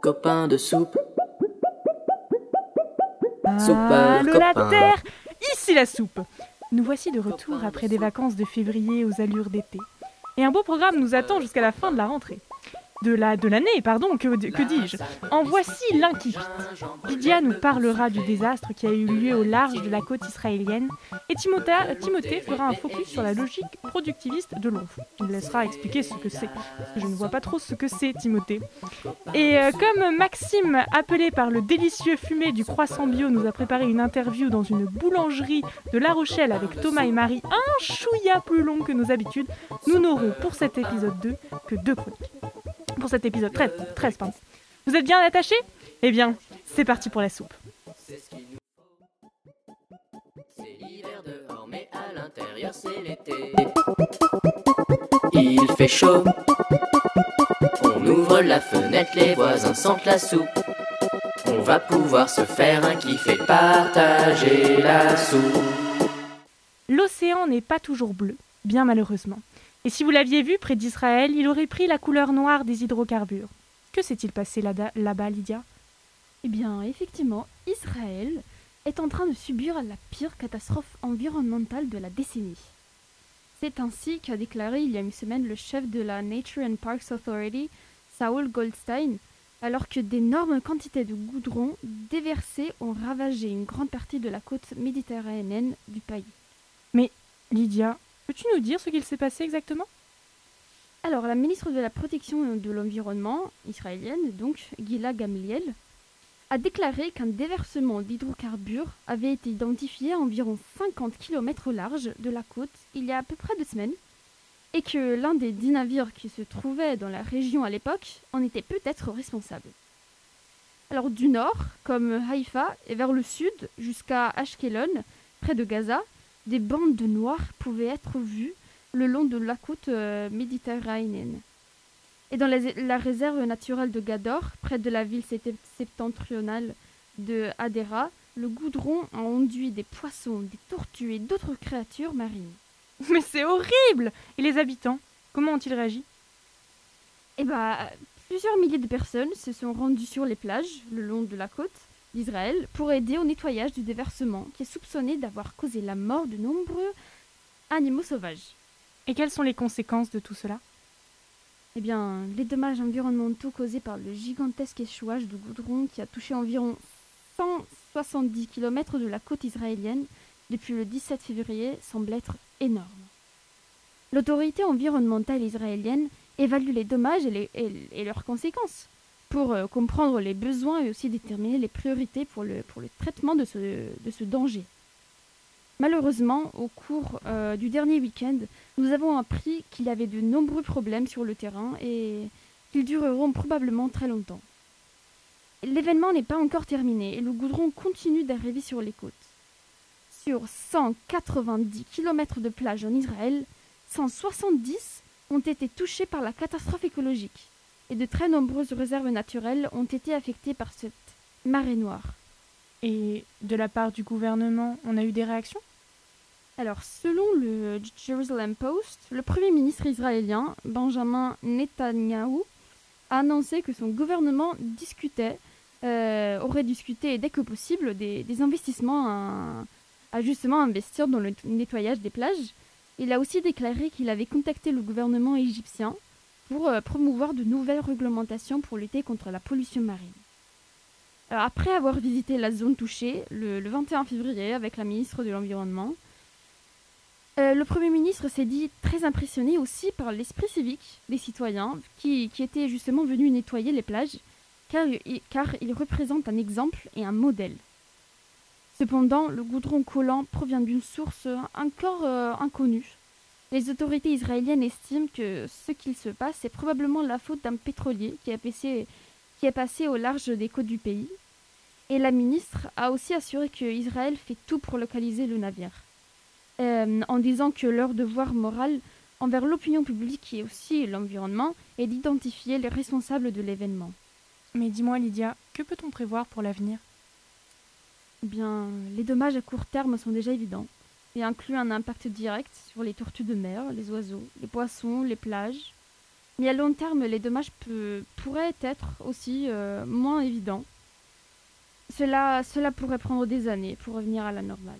copain de soupe. Soupe, Allô la terre Ici la soupe Nous voici de retour après des vacances de février aux allures d'été. Et un beau programme nous attend jusqu'à la fin de la rentrée de la de l'année, pardon, que, que dis-je En voici l'inquiétude. Lydia nous parlera du désastre qui a eu lieu au large de la côte israélienne Timothée, Timothée fera un focus sur la logique productiviste de l'onf. Il laissera expliquer ce que c'est. Je ne vois pas trop ce que c'est, Timothée. Et euh, comme Maxime, appelé par le délicieux fumé du croissant bio, nous a préparé une interview dans une boulangerie de La Rochelle avec Thomas et Marie, un chouïa plus long que nos habitudes, nous n'aurons pour cet épisode 2 que deux chroniques pour cet épisode 13, 13 pardon. Vous êtes bien attachés? Eh bien, c'est parti pour la soupe. Il fait chaud. On ouvre la fenêtre, les voisins sentent la soupe. On va pouvoir se faire un kiff et partager la soupe. L'océan n'est pas toujours bleu, bien malheureusement. Et si vous l'aviez vu près d'Israël, il aurait pris la couleur noire des hydrocarbures. Que s'est-il passé là-bas, Lydia? Eh bien, effectivement, Israël est en train de subir la pire catastrophe environnementale de la décennie. C'est ainsi qu'a déclaré il y a une semaine le chef de la Nature and Parks Authority, Saul Goldstein, alors que d'énormes quantités de goudron déversé ont ravagé une grande partie de la côte méditerranéenne du pays. Mais, Lydia, Peux-tu nous dire ce qu'il s'est passé exactement? Alors, la ministre de la Protection de l'Environnement israélienne, donc Gila Gamliel, a déclaré qu'un déversement d'hydrocarbures avait été identifié à environ 50 km au large de la côte il y a à peu près deux semaines, et que l'un des dix navires qui se trouvaient dans la région à l'époque en était peut-être responsable. Alors du nord, comme Haïfa, et vers le sud, jusqu'à Ashkelon, près de Gaza, des bandes de noirs pouvaient être vues le long de la côte euh, méditerranéenne. Et dans la, réserve naturelle de Gador, près de la ville septentrionale de Hadera, le goudron a enduit des poissons, des tortues et d'autres créatures marines. Mais c'est horrible Et les habitants, comment ont-ils réagi? Eh bien, plusieurs milliers de personnes se sont rendues sur les plages le long de la côte d'Israël pour aider au nettoyage du déversement qui est soupçonné d'avoir causé la mort de nombreux animaux sauvages. Et quelles sont les conséquences de tout cela? Eh bien, les dommages environnementaux causés par le gigantesque échouage de goudron qui a touché environ 170 km de la côte israélienne depuis le 17 février semblent être énormes. L'autorité environnementale israélienne évalue les dommages et leurs conséquences pour euh, comprendre les besoins et aussi déterminer les priorités pour le, traitement de ce danger. Malheureusement, au cours euh, du dernier week-end, nous avons appris qu'il y avait de nombreux problèmes sur le terrain et qu'ils dureront probablement très longtemps. L'événement n'est pas encore terminé et le goudron continue d'arriver sur les côtes. Sur 190 km de plage en Israël, 170 ont été touchés par la catastrophe écologique et de très nombreuses réserves naturelles ont été affectées par cette marée noire. Et de la part du gouvernement, on a eu des réactions? Alors, selon le Jerusalem Post, le Premier ministre israélien, Benjamin Netanyahu, a annoncé que son gouvernement discutait, euh, aurait discuté dès que possible des, investissements à, justement investir dans le nettoyage des plages. Il a aussi déclaré qu'il avait contacté le gouvernement égyptien pour euh, promouvoir de nouvelles réglementations pour lutter contre la pollution marine. après avoir visité la zone touchée le, 21 février avec la ministre de l'Environnement, euh, le Premier ministre s'est dit très impressionné aussi par l'esprit civique des citoyens qui, étaient justement venus nettoyer les plages, car, ils représentent un exemple et un modèle. Cependant, le goudron collant provient d'une source encore euh, inconnue, les autorités israéliennes estiment que ce qu'il se passe est probablement la faute d'un pétrolier qui, est passé au large des côtes du pays. Et la ministre a aussi assuré que Israël fait tout pour localiser le navire, euh, en disant que leur devoir moral envers l'opinion publique et aussi l'environnement est d'identifier les responsables de l'événement. Mais dis-moi Lydia, que peut-on prévoir pour l'avenir? Eh Bien, les dommages à court terme sont déjà évidents et inclut un impact direct sur les tortues de mer, les oiseaux, les poissons, les plages. Mais à long terme, les dommages pourraient être aussi euh, moins évidents. Cela, cela pourrait prendre des années pour revenir à la normale.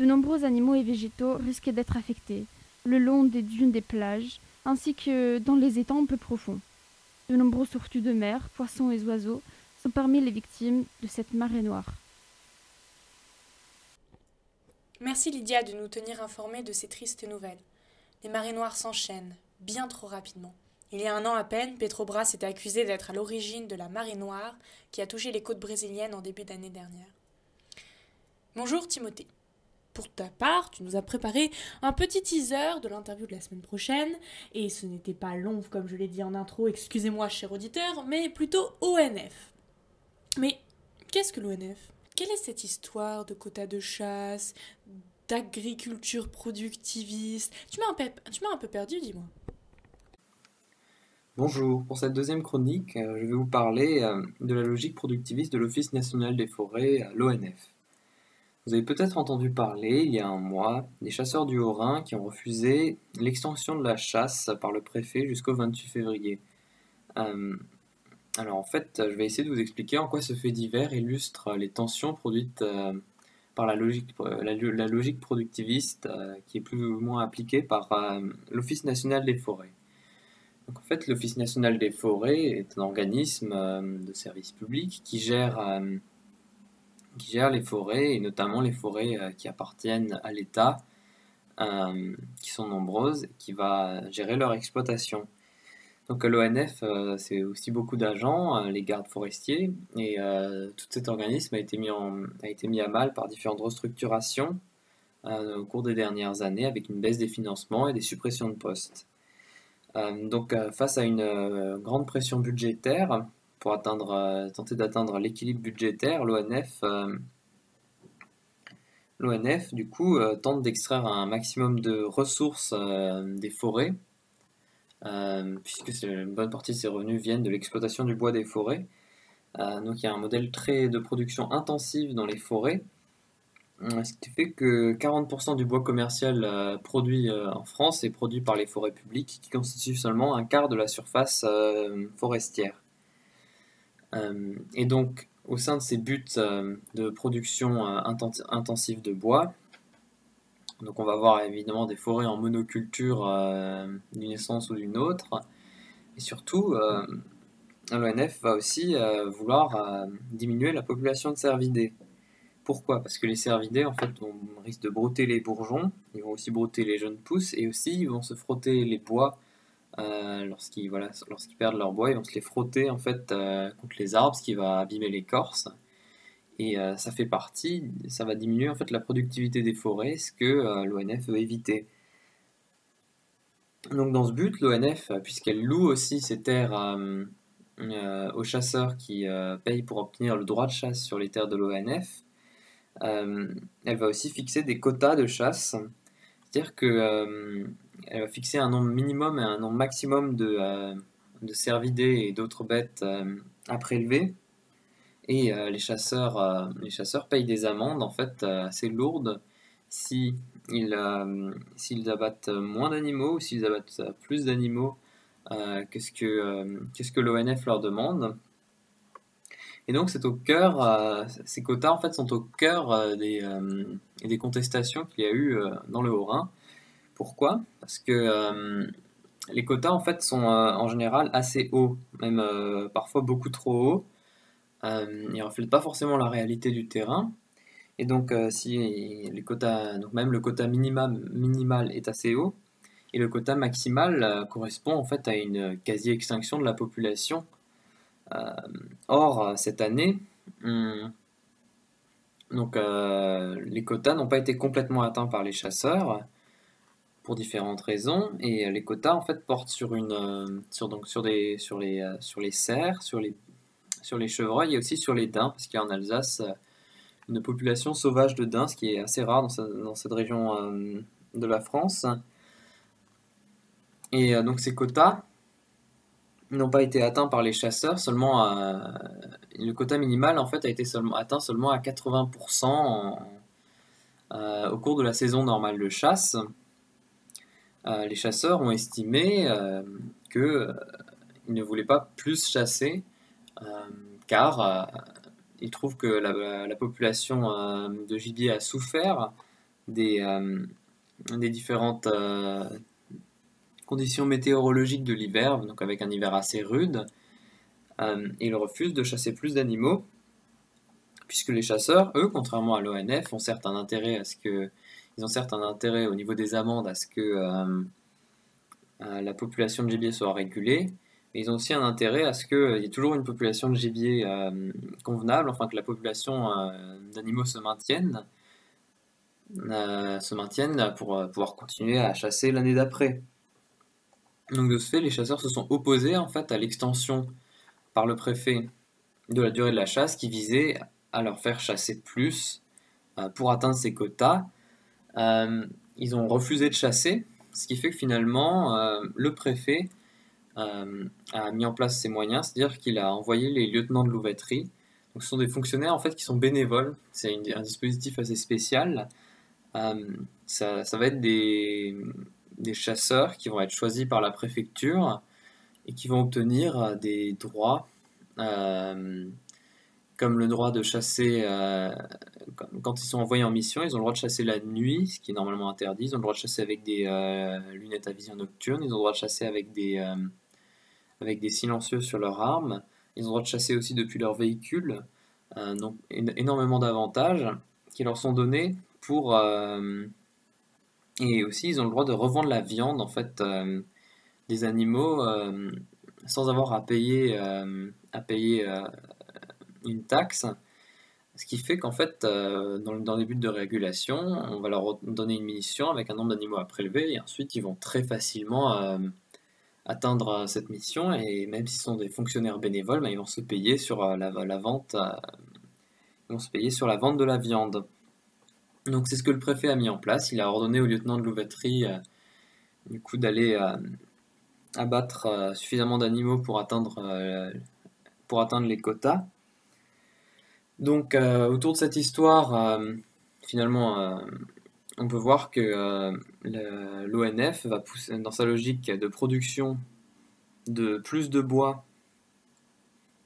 De nombreux animaux et végétaux risquent d'être affectés, le long des dunes des plages, ainsi que dans les étangs peu profonds. De nombreux tortues de mer, poissons et oiseaux sont parmi les victimes de cette marée noire. Merci Lydia de nous tenir informés de ces tristes nouvelles. Les marées noires s'enchaînent, bien trop rapidement. Il y a un an à peine, Petrobras était accusé d'être à l'origine de la marée noire qui a touché les côtes brésiliennes en début d'année dernière. Bonjour Timothée. Pour ta part, tu nous as préparé un petit teaser de l'interview de la semaine prochaine, et ce n'était pas long comme je l'ai dit en intro, excusez-moi cher auditeur, mais plutôt ONF. Mais qu'est-ce que l'ONF Quelle est cette histoire de quotas de chasse, d'agriculture productiviste? Tu m'as un, un peu perdu, dis-moi. Bonjour, pour cette deuxième chronique, euh, je vais vous parler euh, de la logique productiviste de l'Office national des forêts, l'ONF. Vous avez peut-être entendu parler, il y a un mois, des chasseurs du Haut-Rhin qui ont refusé l'extension de la chasse par le préfet jusqu'au 28 février. Euh, alors en fait, je vais essayer de vous expliquer en quoi ce fait divers illustre les tensions produites euh, par la logique, euh, productiviste qui est plus ou moins appliquée par l'Office national des forêts. Donc en fait, l'Office national des forêts est un organisme de service public qui gère, qui gère les forêts et notamment les forêts qui appartiennent à l'État, qui sont nombreuses, qui va gérer leur exploitation. Donc l'ONF, euh, c'est aussi beaucoup d'agents, euh, les gardes forestiers, et euh, tout cet organisme a été mis à mal par différentes restructurations au cours des dernières années, avec une baisse des financements et des suppressions de postes. donc face à une grande pression budgétaire, pour atteindre, tenter d'atteindre l'équilibre budgétaire, l'ONF L'ONF, du coup, tente d'extraire un maximum de ressources des forêts euh, puisque une bonne partie de ses revenus viennent de l'exploitation du bois des forêts. Euh, donc il y a un modèle très de production intensive dans les forêts, euh, ce qui fait que 40% du bois commercial produit en France est produit par les forêts publiques, qui constituent seulement un quart de la surface forestière. Et donc, au sein de ces buts de production intensive de bois, donc on va voir évidemment des forêts en monoculture euh, d'une essence ou d'une autre. Et surtout, euh, l'ONF va aussi euh, vouloir diminuer la population de cervidés. Pourquoi? Parce que les cervidés, en fait, on risque de brouter les bourgeons, ils vont aussi brouter les jeunes pousses, et aussi ils vont se frotter les bois lorsqu'ils voilà, perdent leur bois, ils vont se les frotter en fait contre les arbres, ce qui va abîmer l'écorce. Et euh, ça fait partie, ça va diminuer en fait la productivité des forêts, ce que euh, l'ONF veut éviter. Donc dans ce but, l'ONF, puisqu'elle loue aussi ses terres euh, aux chasseurs qui payent pour obtenir le droit de chasse sur les terres de l'ONF, elle va aussi fixer des quotas de chasse, c'est-à-dire qu'elle va fixer un nombre minimum et un nombre maximum de, de cervidés et d'autres bêtes à prélever et euh, les, chasseurs, euh, les chasseurs payent des amendes en fait euh, assez lourdes si ils, s'ils abattent moins d'animaux ou s'ils abattent plus d'animaux que ce que, qu'est-ce que l'ONF leur demande? Et donc c'est au cœur, ces quotas en fait sont au cœur des, des contestations qu'il y a eu dans le Haut-Rhin. Pourquoi? Parce que les quotas en fait sont en général assez hauts, même parfois beaucoup trop hauts. Euh, il ne reflète pas forcément la réalité du terrain. Et donc, euh, si les quotas, donc même le quota minimum, minimal est assez haut, et le quota maximal euh, correspond en fait à une quasi-extinction de la population. Or, cette année, donc, les quotas n'ont pas été complètement atteints par les chasseurs pour différentes raisons, et les quotas en fait portent sur une, sur donc sur des, sur les, sur les cerfs, sur les sur les chevreuils et aussi sur les daims, parce qu'il y a en Alsace euh, une population sauvage de daims, ce qui est assez rare dans, cette région euh, de la France. Et euh, donc ces quotas n'ont pas été atteints par les chasseurs, seulement le quota minimal en fait a été seulement, atteint seulement à 80% au cours de la saison normale de chasse. les chasseurs ont estimé que il ne voulait pas plus chasser car il trouve que la, population de gibier a souffert des différentes conditions météorologiques de l'hiver, donc avec un hiver assez rude. il refuse de chasser plus d'animaux puisque les chasseurs, eux, contrairement à l'ONF, ont certes un intérêt à ce que, ils ont certes un intérêt au niveau des amendes à ce que euh, euh, la population de gibier soit régulée, mais ils ont aussi un intérêt à ce qu'il y ait toujours une population de gibier euh, convenable, enfin que la population d'animaux se maintienne, se maintienne pour pouvoir continuer à chasser l'année d'après. Donc de ce fait, les chasseurs se sont opposés en fait à l'extension par le préfet de la durée de la chasse qui visait à leur faire chasser plus euh, pour atteindre ces quotas. Euh, ils ont refusé de chasser, ce qui fait que finalement, euh, le préfet a mis en place ses moyens, c'est-à-dire qu'il a envoyé les lieutenants de louveterie. Donc, ce sont des fonctionnaires en fait qui sont bénévoles. C'est un dispositif assez spécial. Ça, ça, va être des, des, chasseurs qui vont être choisis par la préfecture et qui vont obtenir des droits comme le droit de chasser, euh, quand ils sont envoyés en mission, ils ont le droit de chasser la nuit, ce qui est normalement interdit. Ils ont le droit de chasser avec des euh, lunettes à vision nocturne. Ils ont le droit de chasser avec des, euh, avec des silencieux sur leurs armes. Ils ont le droit de chasser aussi depuis leur véhicule. donc énormément d'avantages qui leur sont donnés pour... et aussi, ils ont le droit de revendre la viande, en fait, des animaux sans avoir à payer, à payer une taxe, ce qui fait qu'en fait, euh, dans, les buts de régulation, on va leur donner une mission avec un nombre d'animaux à prélever, et ensuite ils vont très facilement euh, atteindre cette mission, et même s'ils sont des fonctionnaires bénévoles, ben, ils vont se payer sur euh, la, vente, ils vont se payer sur la vente de la viande. Donc c'est ce que le préfet a mis en place. Il a ordonné au lieutenant de louveterie du coup d'aller abattre suffisamment d'animaux pour atteindre pour atteindre les quotas. Donc euh, autour de cette histoire, euh, finalement, euh, on peut voir que l'ONF va pousser dans sa logique de production de plus de bois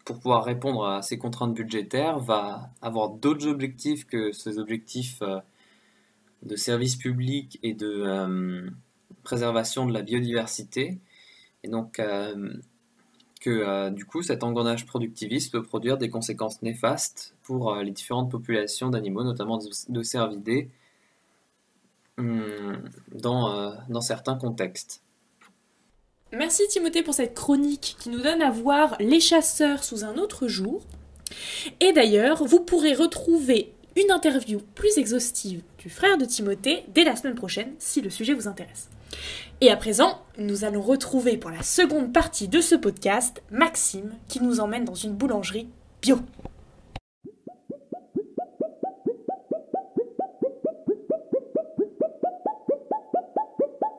pour pouvoir répondre à ces contraintes budgétaires, va avoir d'autres objectifs que ces objectifs de service public et de préservation de la biodiversité. Et donc, que euh, du coup cet engrenage productiviste peut produire des conséquences néfastes pour euh, les différentes populations d'animaux, notamment de, cervidés, hum, dans, euh, dans certains contextes. Merci Timothée pour cette chronique qui nous donne à voir les chasseurs sous un autre jour. Et d'ailleurs, vous pourrez retrouver une interview plus exhaustive du frère de Timothée dès la semaine prochaine si le sujet vous intéresse. Et à présent, nous allons retrouver pour la seconde partie de ce podcast Maxime qui nous emmène dans une boulangerie bio.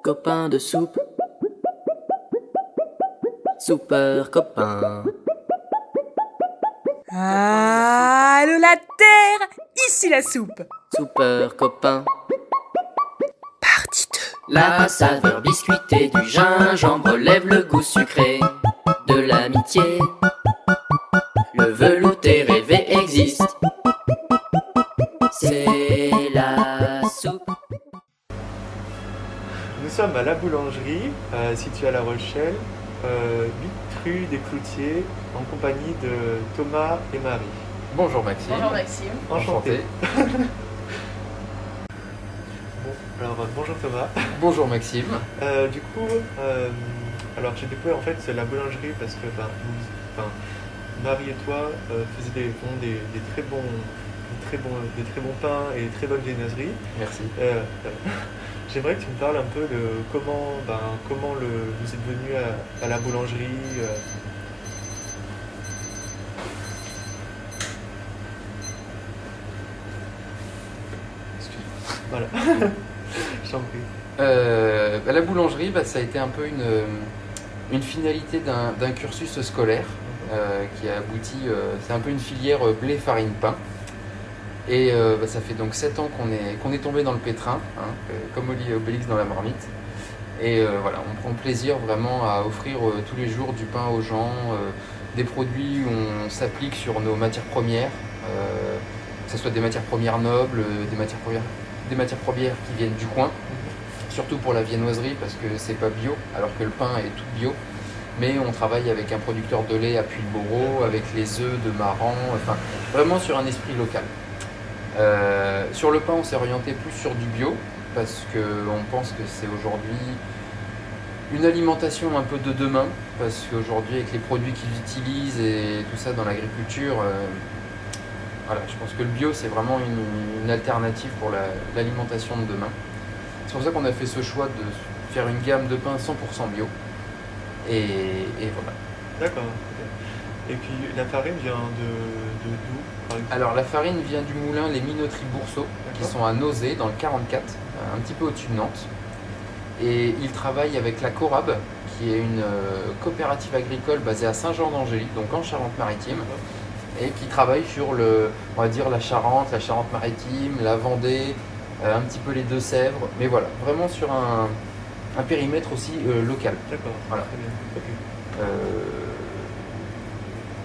Copain de soupe. Super copain. Allô la terre Ici la soupe Super copain. La saveur biscuitée du gingembre lève le goût sucré de l'amitié. Le velouté rêvé existe. C'est la soupe. Nous sommes à la boulangerie, euh, située à La Rochelle, euh, 8 rue des Cloutiers, en compagnie de Thomas et Marie. Bonjour Maxime. Bonjour Maxime. Enchanté. Alors, bonjour Thomas. Bonjour Maxime. Euh, du coup, euh, alors j'ai découvert en fait la boulangerie parce que Marie et toi euh, faisaient des, des, très bons, des, très bons, des très bons pains et des très bonnes viennoiseries. Merci. J'aimerais que tu me parles un peu de comment, ben, comment le, vous êtes venu à, la boulangerie. Voilà. Euh, bah, la boulangerie, bah, ça a été un peu une, euh, une finalité d'un cursus scolaire euh, qui a abouti, c'est un peu une filière blé, farine, pain. Et bah, ça fait donc 7 ans qu'on est, qu'on est tombé dans le pétrin, hein, comme Oli Obélix dans la marmite. Et euh, voilà, on prend plaisir vraiment à offrir euh, tous les jours du pain aux gens, euh, des produits où on s'applique sur nos matières premières, euh, que ce soit des matières premières nobles, euh, des matières premières, des matières premières qui viennent du coin, surtout pour la viennoiserie parce que c'est pas bio, alors que le pain est tout bio. Mais on travaille avec un producteur de lait à Puy-le-Bourreau, avec les œufs de Maran, enfin vraiment sur un esprit local. Euh, sur le pain, on s'est orienté plus sur du bio parce qu'on pense que c'est aujourd'hui une alimentation un peu de demain parce qu'aujourd'hui avec les produits qu'ils utilisent et tout ça dans l'agriculture, euh, je pense que le bio c'est vraiment une, alternative pour la- l'alimentation de demain. C'est pour ça qu'on a fait ce choix de faire une gamme de pain 100% bio. Et, et voilà. D'accord. Et puis la farine vient de d'où Alors la farine vient du moulin Les Minoteries Bourseau, qui sont à Nauzé, dans le 44, euh, un petit peu au-dessus de Nantes. Et ils travaillent avec la Corab, qui est une euh, coopérative agricole basée à Saint-Jean-d'Angély, donc en Charente-Maritime, et qui travaille sur le, on va dire la Charente, la Charente-Maritime, la Vendée, euh, un petit peu les Deux-Sèvres, mais voilà, vraiment sur un, un périmètre aussi euh, local. D'accord. Voilà. Très bien. Ok. Euh,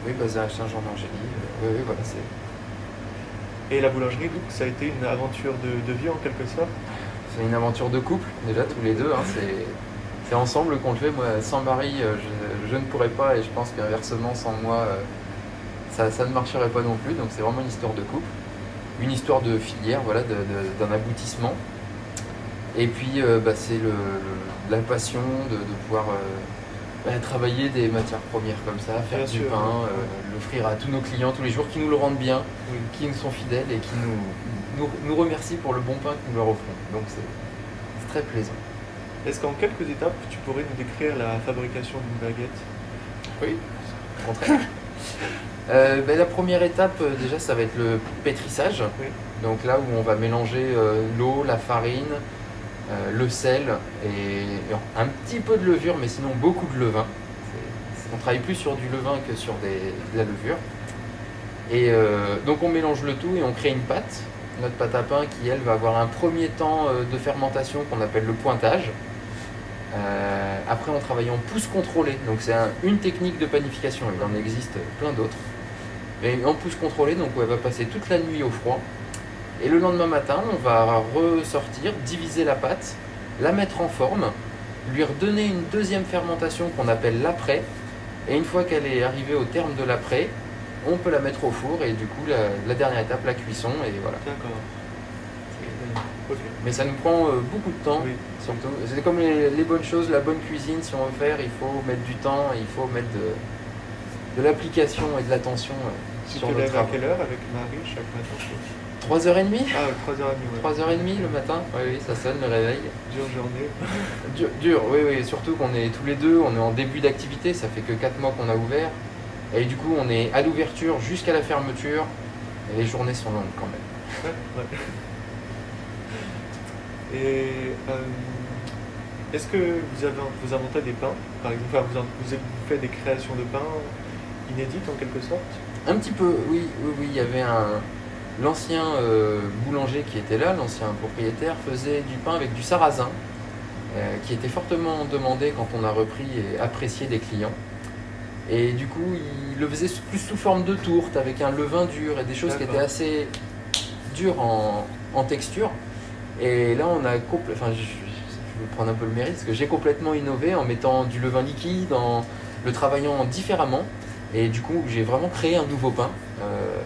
oui, basé à Saint-Jean-d'Angély. euh, oui, oui, voilà, c'est. Et la boulangerie, donc, ça a été une aventure de, de vie en quelque sorte? C'est une aventure de couple, déjà tous les deux. hein, c'est, ensemble qu'on le fait. Moi, sans Marie, euh, je, je ne pourrais pas, et je pense qu'inversement, sans moi, euh, ça, ça ne marcherait pas non plus. Donc, c'est vraiment une histoire de couple, une histoire de filière, voilà, d'un aboutissement. Et puis, euh, bah, c'est la passion de, de pouvoir euh, bah, travailler des matières premières comme ça, faire Bien du sûr. pain, euh, l'offrir à tous nos clients tous les jours qui nous le rendent bien Oui. qui nous sont fidèles et qui nous, nous, nous remercient pour le bon pain que nous leur offrons. Donc c'est c'est très plaisant. Est-ce qu'en quelques étapes, tu pourrais nous décrire la fabrication d'une baguette? Oui, au contraire. Euh, ben, la première étape, euh, déjà, ça va être le pétrissage. Oui. Donc là où on va mélanger euh, l'eau, la farine, euh, le sel et, un petit peu de levure, mais sinon beaucoup de levain. On travaille plus sur du levain que sur de la levure. Et euh, donc on mélange le tout et on crée une pâte. Notre pâte à pain qui, elle, va avoir un premier temps euh, de fermentation qu'on appelle le pointage. Après, on travaille en pousse contrôlée. Donc, c'est un- une technique de panification. Il en existe plein d'autres. Mais en pousse contrôlée, donc elle va passer toute la nuit au froid. Et le lendemain matin, on va ressortir, diviser la pâte, la mettre en forme, lui redonner une deuxième fermentation qu'on appelle l'après. Et une fois qu'elle est arrivée au terme de l'après, on peut la mettre au four et du coup, la, la dernière étape, la cuisson. Et voilà. D'accord. Mais ça nous prend euh, beaucoup de temps. Oui. C'est comme les, les bonnes choses, la bonne cuisine, si on veut faire, il faut mettre du temps, il faut mettre de, de l'application et de l'attention euh, Tu sur te lèves à quelle heure avec Marie chaque matin? 3h30 Ah, 3h30, ouais. 3h30 le matin Oui, oui, ça sonne le réveil. Dure journée. Dur, dur, oui, oui, surtout qu'on est tous les deux, on est en début d'activité, ça fait que 4 mois qu'on a ouvert. Et du coup, on est à l'ouverture jusqu'à la fermeture. Et les journées sont longues quand même. Ouais, ouais. Et euh, est-ce que vous, avez, vous inventez des pains Par exemple, enfin, vous, en- vous, vous faites des créations de pains inédites en quelque sorte? Un petit peu, oui, oui, oui. Il y avait un. L'ancien euh, boulanger qui était là, l'ancien propriétaire, faisait du pain avec du sarrasin, euh, qui était fortement demandé quand on a repris et apprécié des clients. Et du coup, il le faisait plus sous forme de tourte, avec un levain dur et des choses qui étaient assez dures en, en texture. Et là, on a complè- enfin, je vais prendre un peu le mérite parce que j'ai complètement innové en mettant du levain liquide, en le travaillant différemment. Et du coup, j'ai vraiment créé un nouveau pain. euh,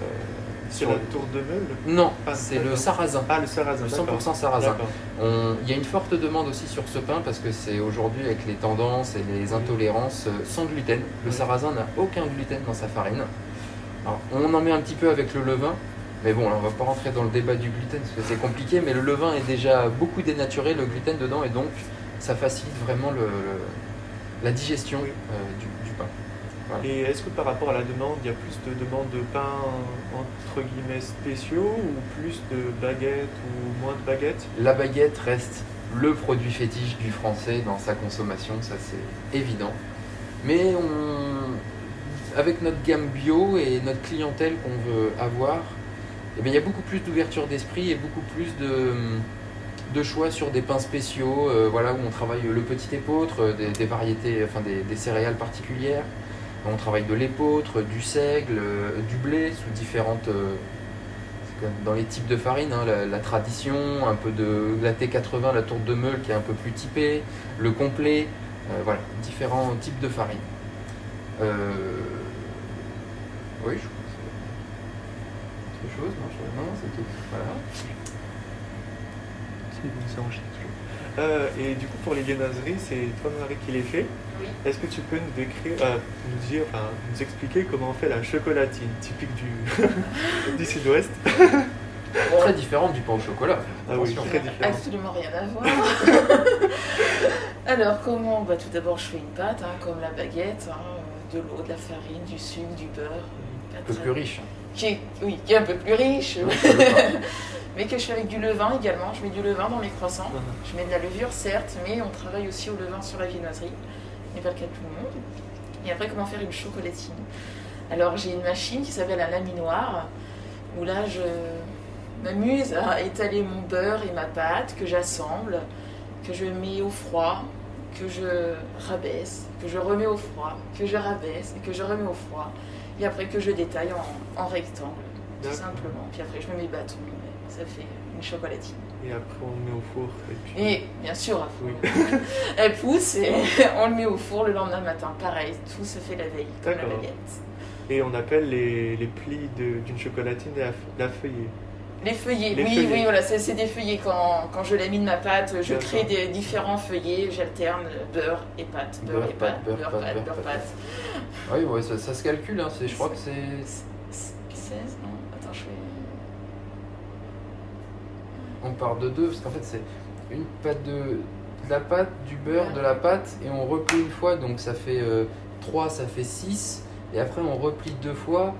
C'est sur la tour de meule Non, Ah, c'est le sarrasin. Ah, le sarrasin, Le d'accord. 100% sarrasin. Il y a une forte demande aussi sur ce pain parce que c'est aujourd'hui avec les tendances et les intolérances euh, sans gluten. Le sarrasin n'a aucun gluten dans sa farine. Alors, on en met un petit peu avec le levain, mais bon, là, on va pas rentrer dans le débat du gluten parce que c'est compliqué. Mais le levain est déjà beaucoup dénaturé, le gluten dedans, et donc ça facilite vraiment le, le- la digestion Oui. euh, du, du pain. Et est-ce que par rapport à la demande, il y a plus de demandes de pains entre guillemets spéciaux ou plus de baguettes ou moins de baguettes? La baguette reste le produit fétiche du français dans sa consommation, ça c'est évident. Mais on, avec notre gamme bio et notre clientèle qu'on veut avoir, eh bien, il y a beaucoup plus d'ouverture d'esprit et beaucoup plus de, de choix sur des pains spéciaux, euh, voilà, où on travaille le petit épeautre, euh, des, des variétés, enfin des, des céréales particulières. On travaille de l'épeautre, du seigle, euh, du blé sous différentes. euh, c'est dans les types de farine, hein, la, tradition, un peu de la T80, la tourte de meule qui est un peu plus typée, le complet, euh, voilà, différents types de farine. Oui, je c'est autre chose, non, je- non, c'est tout. Voilà. C'est bon, enchaîne toujours. Euh, et du coup, pour les viennoiseries, c'est toi, Marie, qui les fait. Oui. Est-ce que tu peux nous décrire, euh, nous dire, enfin, nous expliquer comment on fait la chocolatine typique du, du sud-ouest? Très différente du pain au chocolat. Ah oui, Attention. très différent. Absolument rien à voir. Alors comment? Bah, Tout d'abord, je fais une pâte, hein, comme la baguette, hein, de l'eau, de la farine, du sucre, du beurre. une Un pâte peu très- plus riche. Qui est, oui, qui est un peu plus riche, mais que je fais avec du levain également. Je mets du levain dans mes croissants. Mhm. Je mets de la levure, certes, mais on travaille aussi au levain sur la viennoiserie. Ce n'est pas le cas de tout le monde. Et après, comment faire une chocolatine? Alors, j'ai une machine qui s'appelle un laminoir, où là, je m'amuse à étaler mon beurre et ma pâte que j'assemble, que je mets au froid, que je rabaisse, que je remets au froid, que je rabaisse et que je remets au froid. Et après que je détaille en, en rectangle, tout simplement. Puis après, je mets mes bâtons, ça fait une chocolatine. Et après, on le met au four. Et puis... Et bien sûr, à. Oui. Elle pousse et on le met au four le lendemain matin. Pareil, tout se fait la veille, comme la baguette. Et on appelle les, les plis de- d'une chocolatine la, la feuillée. Les feuillets, Les oui, feuillets. oui, voilà, c'est des feuillets. Quand, quand je lamine ma pâte, je crée des différents feuillets, j'alterne beurre et pâte, beurre, Beurre, et pâte, pâte, beurre, beurre, pâte, beurre, beurre, pâte. pâte. Oui, ouais, ça, ça se calcule. Hein. Je crois que c'est 16, non Attends, je fais. On part de deux, parce qu'en fait, c'est une pâte de, de la pâte, du beurre, de la pâte, et on replie une fois, donc ça fait 3, ça fait 6, et après on replie deux fois,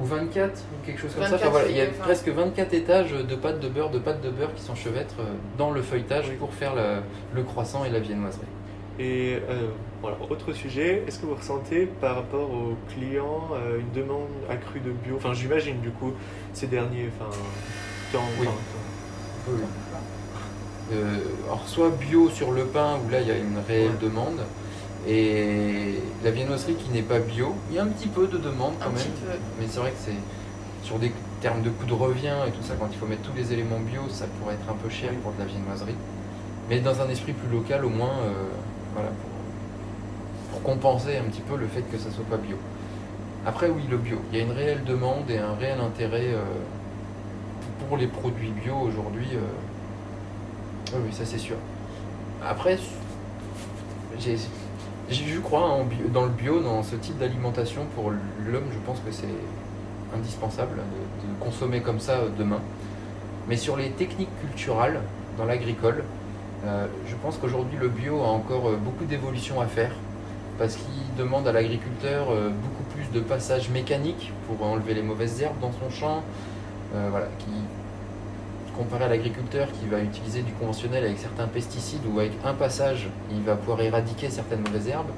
ou 24, ou quelque chose comme ça. 24 Enfin, voilà, il y a enfin. presque 24 étages de pâte de beurre, de pâte de beurre qui s'enchevêtrent euh, dans le feuilletage Oui. pour faire la- le croissant et la viennoiserie. Et euh, voilà, autre sujet, est-ce que vous ressentez par rapport aux clients euh, une demande accrue de bio? Enfin, j'imagine du coup, ces derniers enfin, temps. Oui. enfin, Oui. Euh, alors soit bio sur le pain où là il y a une réelle Ouais. demande et la viennoiserie qui n'est pas bio, il y a un petit peu de demande quand Un même. Mais c'est vrai que c'est sur des termes de coût de revient et tout ça, quand il faut mettre tous les éléments bio, ça pourrait être un peu cher pour de la viennoiserie. Mais dans un esprit plus local au moins, euh, voilà, pour, pour compenser un petit peu le fait que ça soit pas bio. Après oui, le bio, il y a une réelle demande et un réel intérêt euh, pour les produits bio aujourd'hui. euh, oui, ça c'est sûr. Après, j'ai, j'ai- je crois dans le bio, dans ce type d'alimentation pour l'homme, je pense que c'est indispensable de, consommer comme ça euh, demain. Mais sur les techniques culturales dans l'agricole, euh, je pense qu'aujourd'hui le bio a encore euh, beaucoup d'évolution à faire parce qu'il demande à l'agriculteur beaucoup plus de passages mécaniques pour enlever les mauvaises herbes dans son champ, voilà, qui comparé à l'agriculteur qui va utiliser du conventionnel avec certains pesticides ou avec un passage, il va pouvoir éradiquer certaines mauvaises herbes.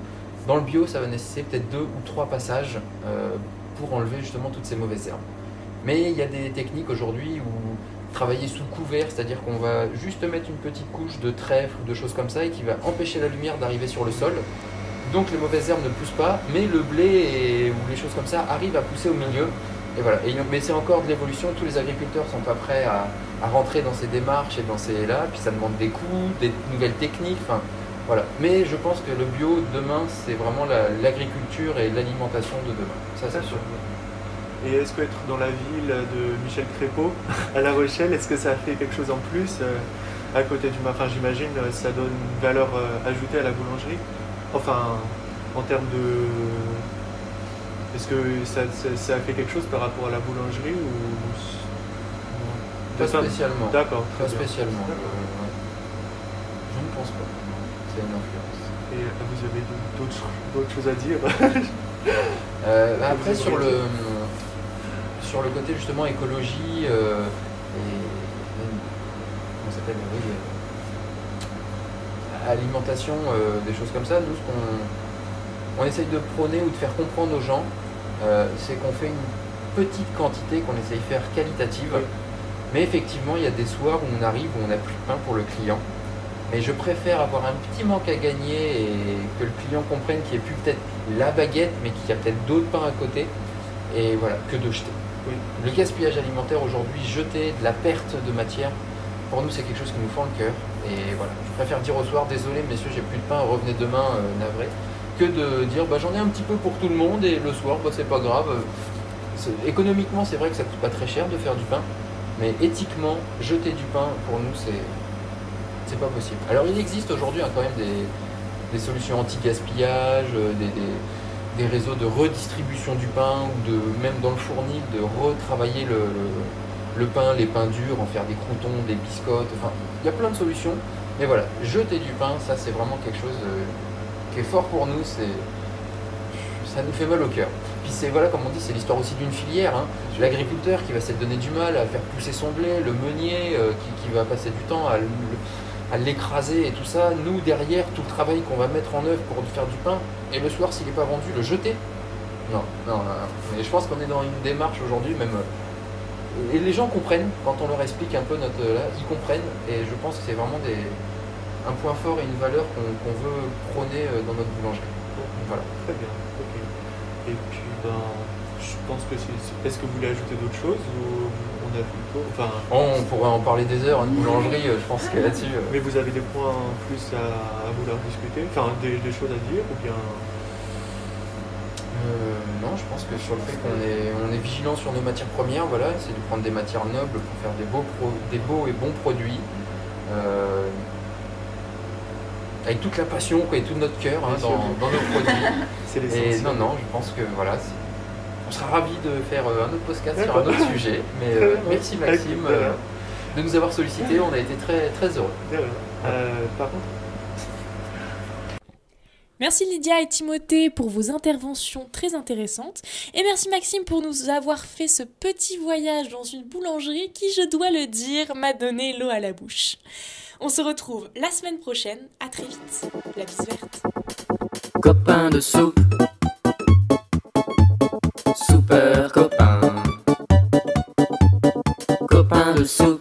Dans le bio, ça va nécessiter peut-être deux ou trois passages euh, pour enlever justement toutes ces mauvaises herbes. Mais il y a des techniques aujourd'hui où travailler sous couvert, c'est-à-dire qu'on va juste mettre une petite couche de trèfle ou de choses comme ça et qui va empêcher la lumière d'arriver sur le sol. Donc les mauvaises herbes ne poussent pas, mais le blé ou les choses comme ça arrivent à pousser au milieu. Et voilà. Mais c'est encore de l'évolution. Tous les agriculteurs sont pas prêts à, à rentrer dans ces démarches et dans ces là. Puis ça demande des coûts, des nouvelles techniques. Enfin, voilà. Mais je pense que le bio demain, c'est vraiment la- l'agriculture et l'alimentation de demain. Ça, c'est sûr. Et est-ce que être dans la ville de Michel Crépeau, à La Rochelle, est-ce que ça fait quelque chose en plus euh, à côté du Enfin, j'imagine euh, ça donne une valeur euh, ajoutée à la boulangerie? Enfin, en termes de. Est-ce que ça, ça, ça fait quelque chose par rapport à la boulangerie ou. Pas spécialement. D'accord, Pas spécialement. Je ne pense pas. C'est une influence. Et euh, vous avez d'autres d'autres choses à dire? Euh, bah, après sur le sur le côté justement écologie euh, et comment s'appelle oui, euh, alimentation des choses comme ça nous ce qu'on on essaye de prôner ou de faire comprendre aux gens c'est qu'on fait une petite quantité qu'on essaye de faire qualitative Oui. Mais effectivement, il y a des soirs où on arrive, où on n'a plus de pain pour le client. Mais je préfère avoir un petit manque à gagner et que le client comprenne qu'il n'y ait plus peut-être la baguette, mais qu'il y a peut-être d'autres pains à côté. Et voilà, que de jeter. Oui. Le gaspillage alimentaire aujourd'hui, jeter de la perte de matière, pour nous c'est quelque chose qui nous fend le cœur. Et voilà, je préfère dire au soir, désolé messieurs, j'ai plus de pain, revenez demain, euh, navré, que de dire bah, j'en ai un petit peu pour tout le monde et le soir, bah, c'est pas grave. C'est- Économiquement, c'est vrai que ça coûte pas très cher de faire du pain, mais éthiquement, jeter du pain, pour nous, c'est c'est pas possible. Alors il existe aujourd'hui hein, quand même des, solutions anti-gaspillage, euh, des, réseaux de redistribution du pain ou de même dans le fournil de retravailler le, pain, les pains durs, en faire des croutons, des biscottes, enfin il y a plein de solutions. Mais voilà, jeter du pain, ça c'est vraiment quelque chose euh, qui est fort pour nous, ça nous fait mal au cœur. Puis c'est voilà comme on dit, c'est l'histoire aussi d'une filière. hein. L'agriculteur qui va s'être donné du mal à faire pousser son blé, le meunier euh, qui, va passer du temps à l'écraser et tout ça. Nous derrière, tout le travail qu'on va mettre en œuvre pour faire du pain, et le soir s'il n'est pas vendu, le jeter? Non, non, non. Mais je pense qu'on est dans une démarche aujourd'hui, même. euh, Et les gens comprennent quand on leur explique un peu notre là, ils comprennent. Et je pense que c'est vraiment des, un point fort et une valeur qu'on veut prôner euh, dans notre boulangerie. Voilà. Très bien, ok. Et puis, ben, je pense que c'est. Est-ce que vous voulez ajouter d'autres choses ou on a Enfin, On pourrait en parler des heures, une boulangerie, euh, je pense que là-dessus. euh, mais vous avez des points plus à, à vouloir discuter? Enfin, des, des choses à dire ou bien? Euh, non, je pense que sur le fait qu'on est, on est vigilant sur nos matières premières, voilà, c'est de prendre des matières nobles pour faire des beaux, pro- des beaux et bons produits. euh, avec toute la passion quoi, et tout notre cœur hein, dans, dans nos produits. C'est Et non, non, je pense que voilà, on sera ravis de faire euh, un autre podcast sur un autre sujet. Mais euh, merci Maxime euh, de nous avoir sollicité, on a été très, très heureux. Euh, par contre, Merci Lydia et Timothée pour vos interventions très intéressantes. Et merci Maxime pour nous avoir fait ce petit voyage dans une boulangerie qui, je dois le dire, m'a donné l'eau à la bouche. On se retrouve la semaine prochaine. À très vite. La bise verte. Copain de soupe. Super copain. Copain de soupe.